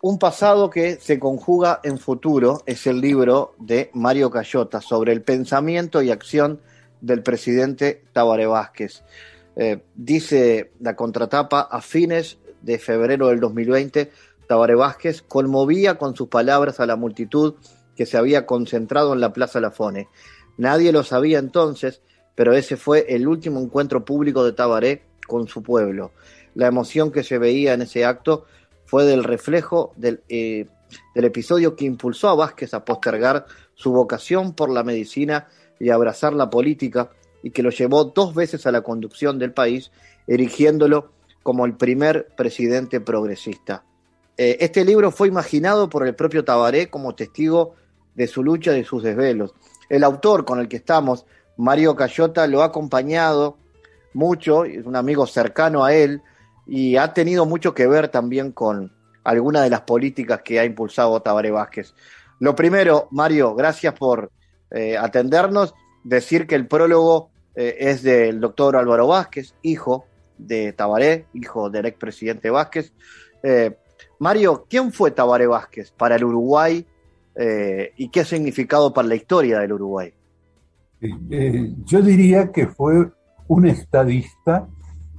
Un pasado que se conjuga en futuro es el libro de Mario Cayota sobre el pensamiento y acción del presidente Tabaré Vázquez. Eh, dice la contratapa, a fines de febrero del 2020, Tabaré Vázquez conmovía con sus palabras a la multitud que se había concentrado en la Plaza Lafone. Nadie lo sabía entonces, pero ese fue el último encuentro público de Tabaré con su pueblo. La emoción que se veía en ese acto fue del reflejo del, eh, del episodio que impulsó a Vázquez a postergar su vocación por la medicina y abrazar la política y que lo llevó dos veces a la conducción del país, erigiéndolo como el primer presidente progresista. Eh, este libro fue imaginado por el propio Tabaré como testigo de su lucha y de sus desvelos. El autor con el que estamos, Mario Cayota, lo ha acompañado mucho, es un amigo cercano a él, y ha tenido mucho que ver también con algunas de las políticas que ha impulsado Tabaré Vázquez. Lo primero, Mario, gracias por eh, atendernos, decir que el prólogo eh, es del doctor Álvaro Vázquez, hijo de Tabaré, hijo del expresidente Vázquez. Eh, Mario, ¿quién fue Tabaré Vázquez para el Uruguay y qué ha significado para la historia del Uruguay? Yo diría que fue un estadista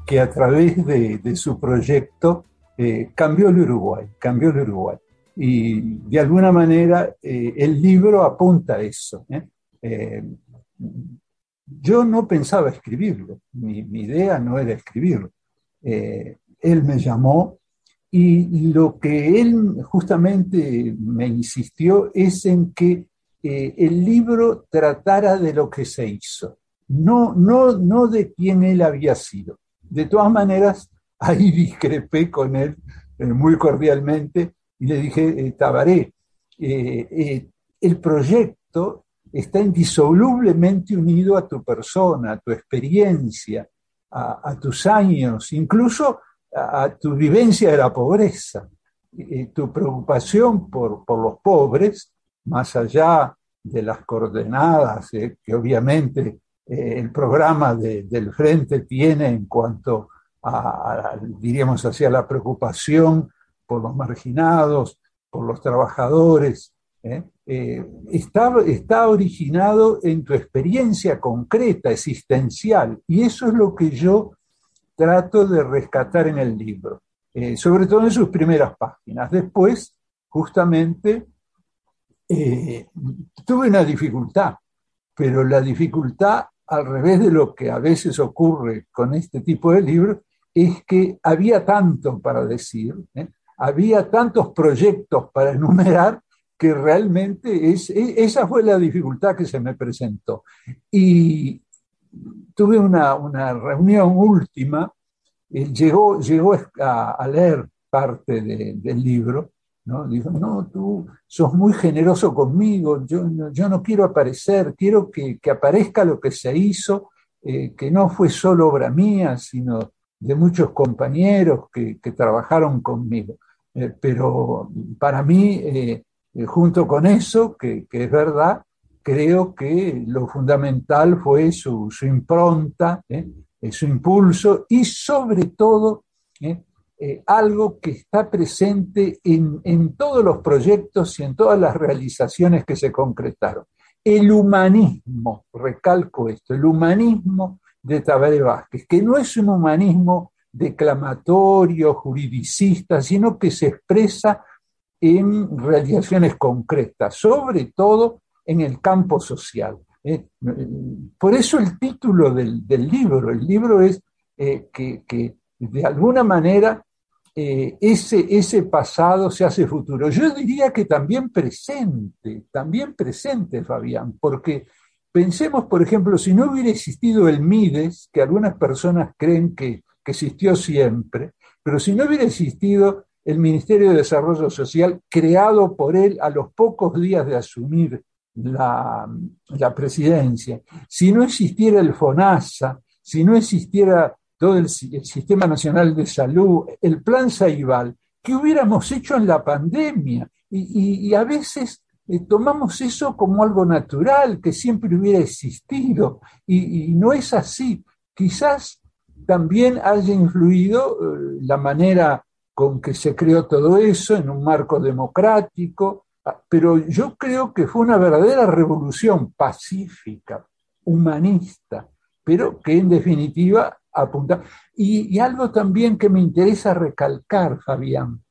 que a través de, de su proyecto eh, cambió el Uruguay, cambió el Uruguay. Y de alguna manera eh, el libro apunta a eso. ¿eh? Yo no pensaba escribirlo, mi, mi idea no era escribirlo. él me llamó y lo que él justamente me insistió es en que el libro tratara de lo que se hizo, no, no, no de quién él había sido. De todas maneras, <laughs> ahí discrepé con él eh, muy cordialmente y le dije, eh, Tabaré, eh, eh, el proyecto está indisolublemente unido a tu persona, a tu experiencia. a, tus años, incluso a, tu vivencia de la pobreza. tu preocupación por, por, los pobres, más allá de las coordenadas eh, que obviamente eh, el programa del Frente tiene en cuanto a, diríamos así, a la preocupación por los marginados, por los trabajadores, ¿eh? Eh, está, originado en tu experiencia concreta, existencial, y eso es lo que yo trato de rescatar en el libro, sobre todo en sus primeras páginas. Después, justamente, tuve una dificultad, pero la dificultad, al revés de lo que a veces ocurre con este tipo de libros, es que había tanto para decir, había tantos proyectos para enumerar que realmente es, esa fue la dificultad que se me presentó. Y tuve una, reunión última, eh, llegó, llegó a, leer parte del libro, ¿no? Dijo, no, tú sos muy generoso conmigo, yo, yo no quiero aparecer, quiero que, aparezca lo que se hizo, eh, que no fue solo obra mía, sino de muchos compañeros que, trabajaron conmigo. Eh, pero para mí, eh, junto con eso, que, es verdad, creo que lo fundamental fue su, impronta, su impulso y sobre todo algo que está presente en, en, todos los proyectos y en todas las realizaciones que se concretaron. El humanismo, recalco esto, el humanismo de Tabaré Vázquez, que no es un humanismo declamatorio, juridicista, sino que se expresa en realizaciones concretas, sobre todo en el campo social. ¿eh? Por eso el título del, libro, el libro es eh, que, de alguna manera eh, ese, ese pasado se hace futuro. Yo diría que también presente, también presente, Fabián, porque pensemos, por ejemplo, si no hubiera existido el MIDES, que algunas personas creen que que existió siempre, pero si no hubiera existido el Ministerio de Desarrollo Social creado por él a los pocos días de asumir la, presidencia, si no existiera el FONASA, si no existiera todo el, Sistema Nacional de Salud, el Plan Saibal, ¿qué hubiéramos hecho en la pandemia? Y, a veces eh, tomamos eso como algo natural, que siempre hubiera existido, y, no es así. Quizás también haya influido eh, la manera con que se creó todo eso en un marco democrático, ah, pero yo creo que fue una verdadera revolución pacífica, humanista, pero que en definitiva apunta. Y, algo también que me interesa recalcar, Fabián,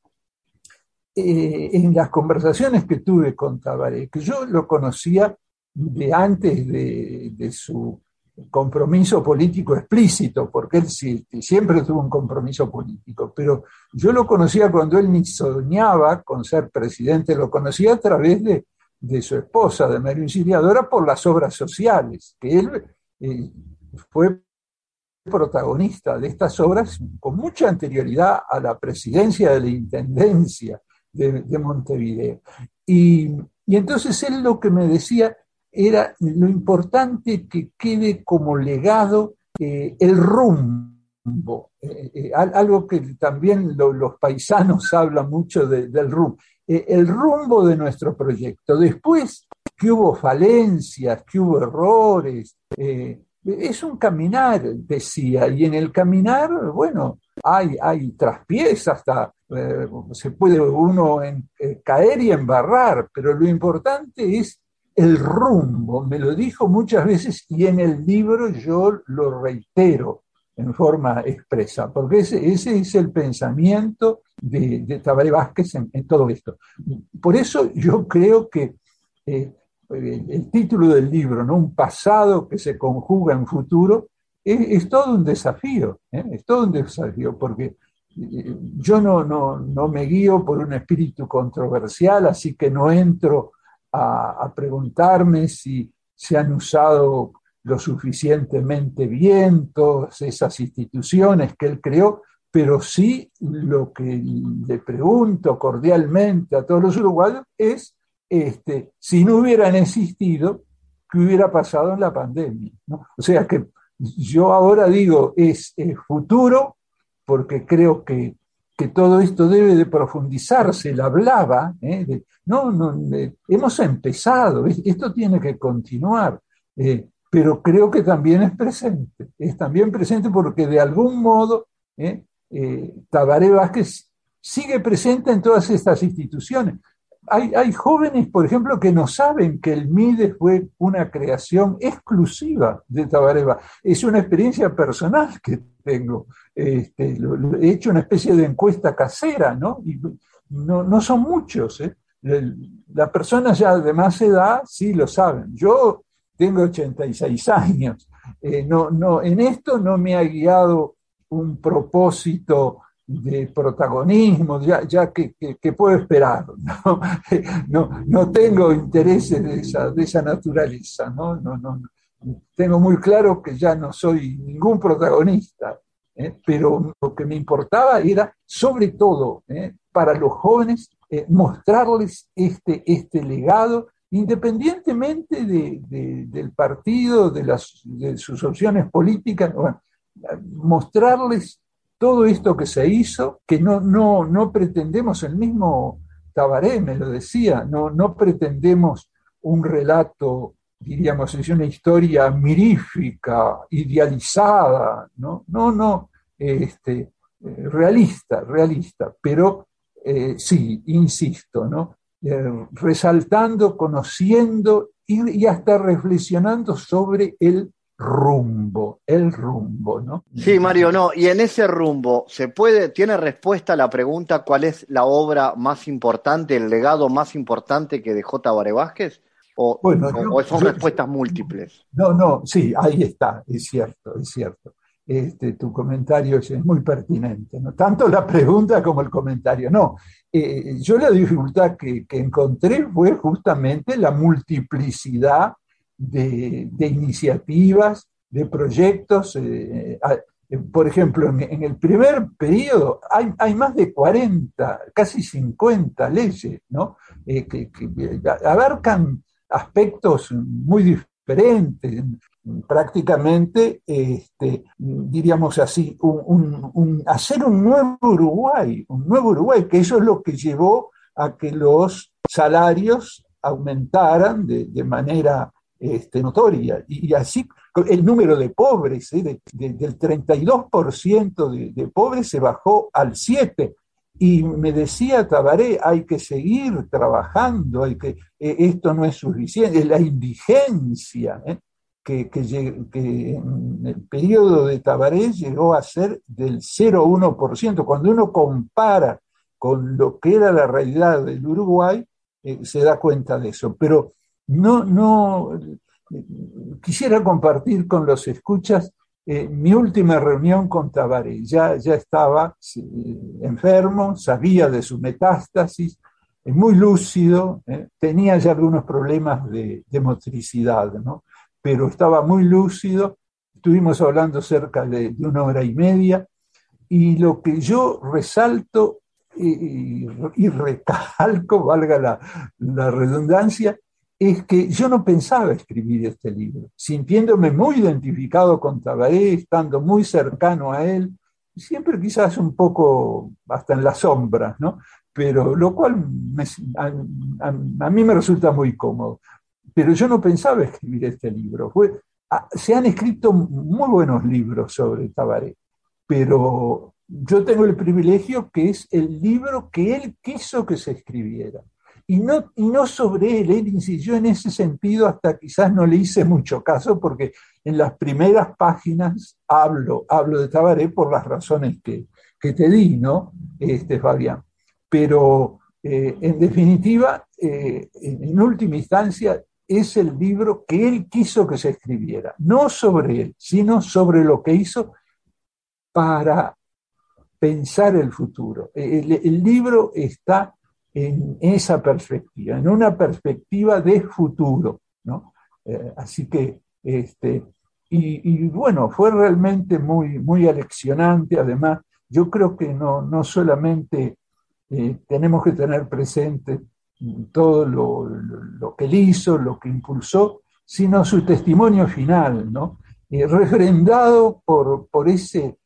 eh, en las conversaciones que tuve con Tabaré, que yo lo conocía de antes de su compromiso político explícito, porque él siempre tuvo un compromiso político, pero yo lo conocía cuando él ni soñaba con ser presidente, lo conocía a través de, su esposa, de María Auxiliadora, por las obras sociales, que él eh, fue protagonista de estas obras con mucha anterioridad a la presidencia de la Intendencia de, Montevideo. Y, entonces él lo que me decía era lo importante que quede como legado eh, el rumbo, eh, eh, algo que también los paisanos <laughs> hablan mucho del rumbo, el rumbo de nuestro proyecto. Después que hubo falencias, que hubo errores, es un caminar, decía, y en el caminar, bueno, hay, hay traspiés, hasta se puede uno caer y embarrar, pero lo importante es el rumbo, me lo dijo muchas veces y en el libro yo lo reitero en forma expresa, porque ese, ese es el pensamiento de, de Tabaré Vázquez en, todo esto. Por eso yo creo que eh, el, título del libro, ¿no? un pasado que se conjuga en futuro, es, todo un desafío, ¿eh? es todo un desafío, porque eh, yo no, no, no me guío por un espíritu controversial, así que no entro a, preguntarme si se han usado lo suficientemente bien todas esas instituciones que él creó, pero sí lo que le pregunto cordialmente a todos los uruguayos es este, si no hubieran existido, ¿qué hubiera pasado en la pandemia? O sea que yo ahora digo, es, futuro, porque creo que, todo esto debe de profundizarse, él hablaba, ¿eh? no, no hemos empezado, esto tiene que continuar, eh, pero creo que también es presente, es también presente porque de algún modo ¿eh? Tabaré Vázquez sigue presente en todas estas instituciones hay, jóvenes, por ejemplo, que no saben que el MIDE fue una creación exclusiva de Tabareva. Es una experiencia personal que tengo. Este, he hecho una especie de encuesta casera, ¿no? No, son muchos. ¿eh? Las personas ya de más edad sí lo saben. Yo tengo 86 años. Eh, no, no, en esto no me ha guiado un propósito de protagonismo, ya, ya que, puedo esperar, ¿no? <laughs> No, no tengo intereses de esa, de esa naturaleza, ¿no? No, no, tengo muy claro que ya no soy ningún protagonista, ¿eh? pero lo que me importaba era, sobre todo, ¿eh? para los jóvenes, eh, mostrarles este, este legado, independientemente de, del partido, de, las, de sus opciones políticas, mostrarles todo esto que se hizo, que no, no, no pretendemos, el mismo Tabaré me lo decía, no, no pretendemos un relato, diríamos, es una historia mirífica, idealizada, no, no, no, este, eh, realista, realista, pero eh, sí, insisto, ¿no? Eh, resaltando, conociendo y, y, hasta reflexionando sobre el rumbo, el rumbo, ¿no? Sí, Mario, no, y en ese rumbo, ¿se puede, tiene respuesta a la pregunta cuál es la obra más importante, el legado más importante que dejó Tabaré Vázquez? ¿O, son respuestas múltiples? No, no, sí, ahí está, es cierto, es cierto. Este, tu comentario es muy pertinente, ¿no? tanto la pregunta como el comentario. No, eh, yo la dificultad que, que encontré fue justamente la multiplicidad de, iniciativas, de proyectos. Eh, eh, por ejemplo, en, el primer periodo hay, más de 40, casi 50 leyes, ¿no? Eh, que, abarcan aspectos muy diferentes, prácticamente, este, diríamos así, hacer un nuevo Uruguay, un nuevo Uruguay, que eso es lo que llevó a que los salarios aumentaran de, de manera este, notoria. Y, así el número de pobres, ¿eh? del 32% de, de, pobres se bajó al 7%. Y me decía Tabaré, hay que seguir trabajando, hay que, eh, esto no es suficiente, la indigencia, ¿eh? que, que, que, en el periodo de Tabaré llegó a ser del 0,1%. Cuando uno compara con lo que era la realidad del Uruguay, se da cuenta de eso. Pero no, no, quisiera compartir con los escuchas eh, mi última reunión con Tabaré. Ya, ya estaba enfermo, sabía de su metástasis, muy lúcido, eh, tenía ya algunos problemas de, motricidad, ¿no? pero estaba muy lúcido. Estuvimos hablando cerca de, una hora y media y lo que yo resalto y, recalco, <laughs> valga la redundancia, es que yo no pensaba escribir este libro, sintiéndome muy identificado con Tabaré, estando muy cercano a él, siempre quizás un poco hasta en las sombras, ¿no? Pero lo cual a, mí me resulta muy cómodo. Pero yo no pensaba escribir este libro. Fue, se han escrito muy buenos libros sobre Tabaré, pero yo tengo el privilegio que es el libro que él quiso que se escribiera y no, y no sobre él, él insistió en ese sentido, hasta quizás no le hice mucho caso, porque en las primeras páginas hablo, hablo de Tabaré por las razones que, te di, ¿no, este, Fabián? Pero eh, en definitiva, eh, en, última instancia, es el libro que él quiso que se escribiera, no sobre él, sino sobre lo que hizo para pensar el futuro. el libro está en esa perspectiva, en una perspectiva de futuro. ¿no? Eh, así que, este, y, bueno, fue realmente muy, muy aleccionante. Además, yo creo que no, no solamente eh, tenemos que tener presente todo lo, que él hizo, lo que impulsó, sino su testimonio final, ¿no? refrendado por, por ese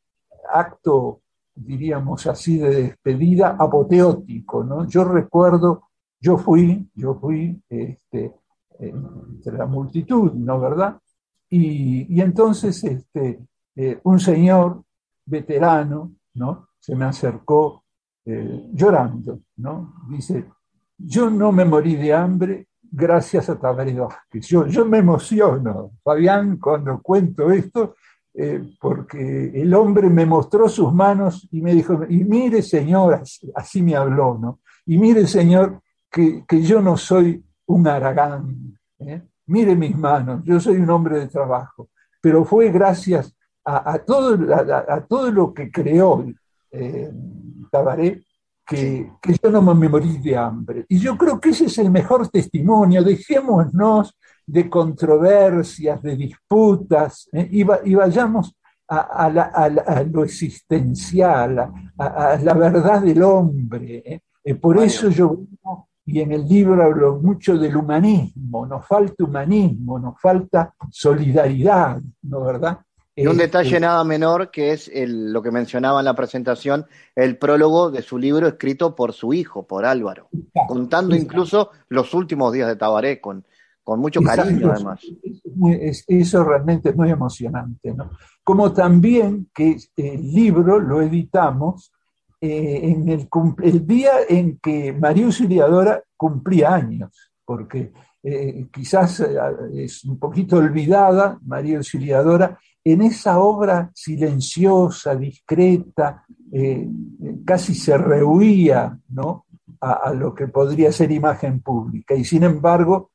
acto, diríamos así, de despedida apoteótico. ¿no? Yo recuerdo, yo fui, yo fui este, entre la multitud, ¿no verdad? Y, entonces este, eh, un señor veterano, ¿no? Se me acercó eh, llorando, ¿no? Dice, yo no me morí de hambre gracias a Tabaré Vázquez. Yo, yo me emociono, Fabián, cuando cuento esto, eh, porque el hombre me mostró sus manos y me dijo, y mire señor, así, me habló, ¿no? Y mire señor, que, que yo no soy un aragán, ¿eh? mire mis manos, yo soy un hombre de trabajo, pero fue gracias a, todo, a, todo lo que creó eh, Tabaré que, yo no me morí de hambre. Y yo creo que ese es el mejor testimonio. Dejémonos de controversias, de disputas, ¿eh? y, vayamos a, lo existencial, a, la verdad del hombre. ¿eh? por eso yo y en el libro hablo mucho del humanismo, nos falta humanismo, nos falta solidaridad, ¿no verdad? Y un detalle nada menor que es lo que mencionaba en la presentación, el prólogo de su libro escrito por su hijo, por Álvaro, contando incluso los últimos días de Tabaré con, con mucho cariño además. eso realmente es muy emocionante, ¿no? Como también que el libro lo editamos eh, en el, el, día en que María Auxiliadora cumplía años, porque eh, quizás eh, es un poquito olvidada María Auxiliadora en esa obra silenciosa, discreta, casi se rehuía ¿no? a, lo que podría ser imagen pública, y sin embargo,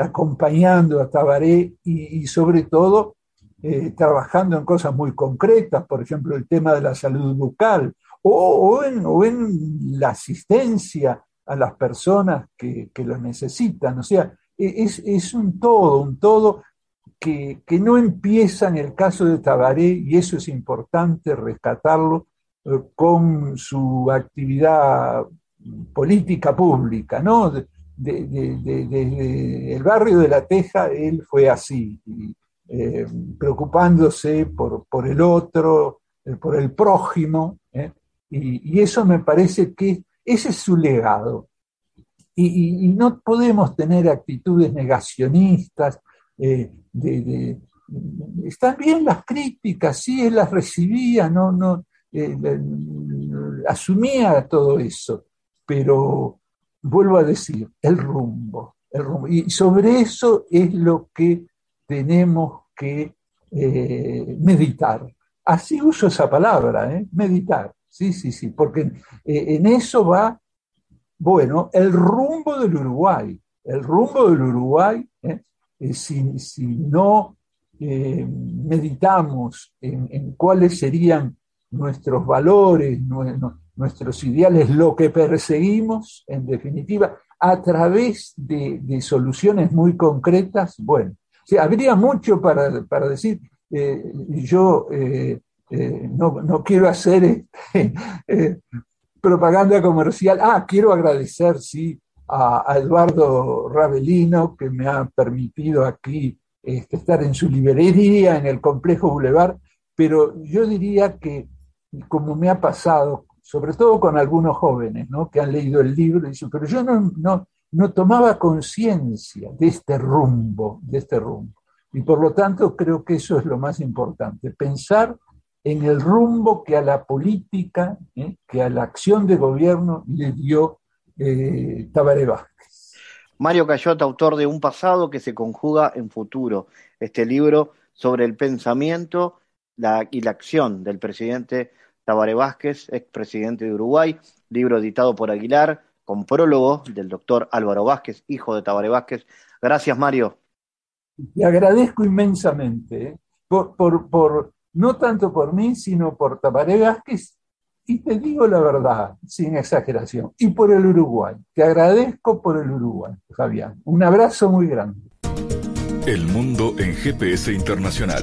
acompañando a Tabaré y, sobre todo trabajando en cosas muy concretas, por ejemplo, el tema de la salud bucal, o, en, la asistencia a las personas que, lo necesitan. O sea, e, es, un todo, un todo que, no empieza en el caso de Tabaré, y eso es importante rescatarlo, eh, con su actividad política pública, ¿no? Desde el barrio de La Teja, él fue así, eh, preocupándose por, por, el otro, eh, por el prójimo, y, eso me parece que ese es su legado. Y, no podemos tener actitudes negacionistas. Eh, están bien las críticas, sí, él las recibía, no, no, eh, asumía todo eso, pero vuelvo a decir, el rumbo, el rumbo. Y sobre eso es lo que tenemos que eh, meditar. Así uso esa palabra, meditar. Sí, sí, sí, porque eh, en eso va, bueno, el rumbo del Uruguay. El rumbo del Uruguay, ¿eh? Eh, si, no meditamos en, cuáles serían nuestros valores, nuestros ideales, lo que perseguimos, en definitiva, a través de, soluciones muy concretas, bueno, habría mucho para, para decir. yo eh, no, quiero hacer <laughs> este, eh, propaganda comercial. Ah, quiero agradecer, sí, a, Eduardo Ravelino, que me ha permitido aquí este, estar en su librería, en el complejo Boulevard, pero yo diría que, como me ha pasado, sobre todo con algunos jóvenes ¿no? que han leído el libro, dicen, pero yo no, no, no tomaba conciencia de este rumbo, de este rumbo. Y por lo tanto creo que eso es lo más importante, pensar en el rumbo que a la política, ¿eh? que a la acción de gobierno le dio eh, Vázquez. Mario Cayota, autor de Un pasado que se conjuga en futuro, este libro sobre el pensamiento y la acción del presidente Tabaré Vázquez, expresidente de Uruguay, libro editado por Aguilar, con prólogo del doctor Álvaro Vázquez, hijo de Tabaré Vázquez. Gracias, Mario. Le agradezco inmensamente ¿eh? por, por no tanto por mí, sino por Tabaré Vázquez, y te digo la verdad, sin exageración, y por el Uruguay. Te agradezco por el Uruguay, Fabián. Un abrazo muy grande. El mundo en GPS internacional.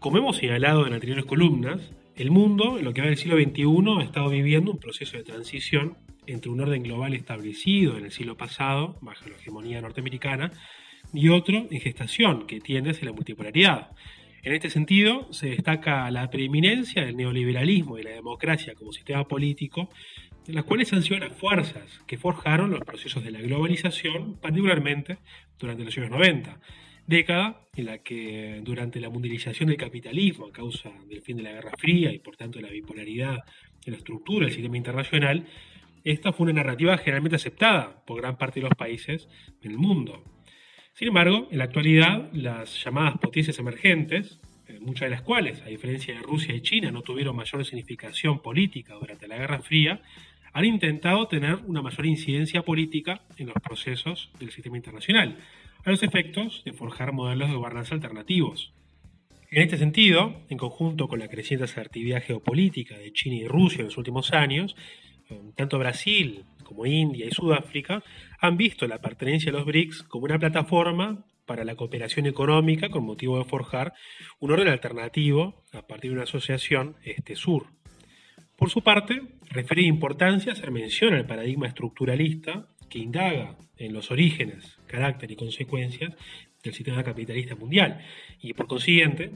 Como hemos señalado en anteriores columnas, el mundo, en lo que va del siglo XXI, ha estado viviendo un proceso de transición entre un orden global establecido en el siglo pasado, bajo la hegemonía norteamericana, y otro en gestación, que tiende hacia la multipolaridad. En este sentido, se destaca la preeminencia del neoliberalismo y la democracia como sistema político, en las cuales han sido las fuerzas que forjaron los procesos de la globalización, particularmente durante los años 90 década en la que durante la mundialización del capitalismo a causa del fin de la Guerra Fría y por tanto la bipolaridad en la estructura del sistema internacional, esta fue una narrativa generalmente aceptada por gran parte de los países del mundo. Sin embargo, en la actualidad, las llamadas potencias emergentes, eh, muchas de las cuales, a diferencia de Rusia y China, no tuvieron mayor significación política durante la Guerra Fría, han intentado tener una mayor incidencia política en los procesos del sistema internacional, a los efectos de forjar modelos de gobernanza alternativos. En este sentido, en conjunto con la creciente asertividad geopolítica de China y Rusia en los últimos años, eh, tanto Brasil como India y Sudáfrica han visto la pertenencia a los BRICS como una plataforma para la cooperación económica con motivo de forjar un orden alternativo a partir de una asociación este-sur. Por su parte, refiere importancia hacer mención al paradigma estructuralista que indaga en los orígenes, carácter y consecuencias del sistema capitalista mundial. Y por consiguiente,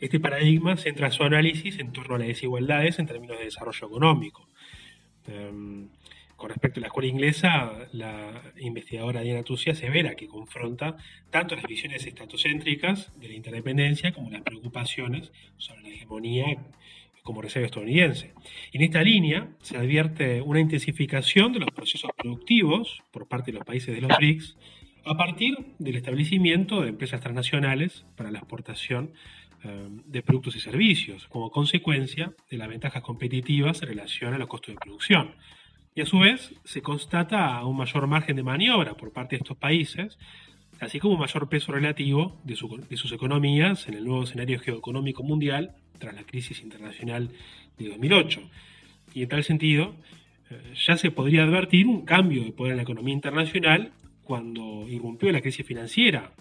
este paradigma centra su análisis en torno a las desigualdades en términos de desarrollo económico. Em, con respecto a la escuela inglesa, la investigadora Diana Tucia severa que confronta tanto las visiones estatocéntricas de la interdependencia como las preocupaciones sobre la hegemonía como reserva estadounidense. En esta línea se advierte una intensificación de los procesos productivos por parte de los países de los BRICS a partir del establecimiento de empresas transnacionales para la exportación eh, de productos y servicios, como consecuencia de las ventajas competitivas en relación a los costos de producción. Y a su vez se constata un mayor margen de maniobra por parte de estos países, así como un mayor peso relativo de, sus economías en el nuevo escenario geoeconómico mundial tras la crisis internacional de 2008. Y en tal sentido, eh, ya se podría advertir un cambio de poder en la economía internacional cuando irrumpió la crisis financiera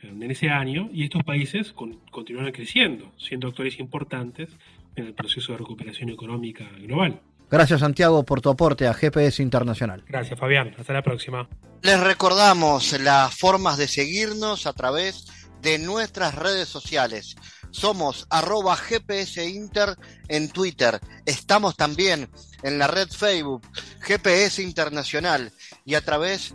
en ese año y estos países continuaron creciendo, siendo actores importantes en el proceso de recuperación económica global. Gracias Santiago por tu aporte a GPS Internacional. Gracias Fabián, hasta la próxima. Les recordamos las formas de seguirnos a través de nuestras redes sociales. Somos arroba GPS Inter en Twitter. Estamos también en la red Facebook GPS Internacional y a través